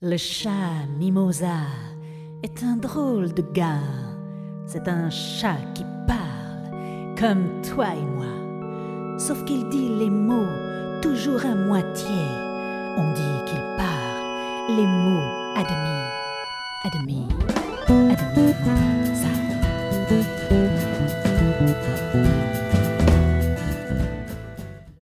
Le chat Mimosa est un drôle de gars. C'est un chat qui parle, comme toi et moi. Sauf qu'il dit les mots toujours à moitié. On dit qu'il parle les mots à demi, à demi.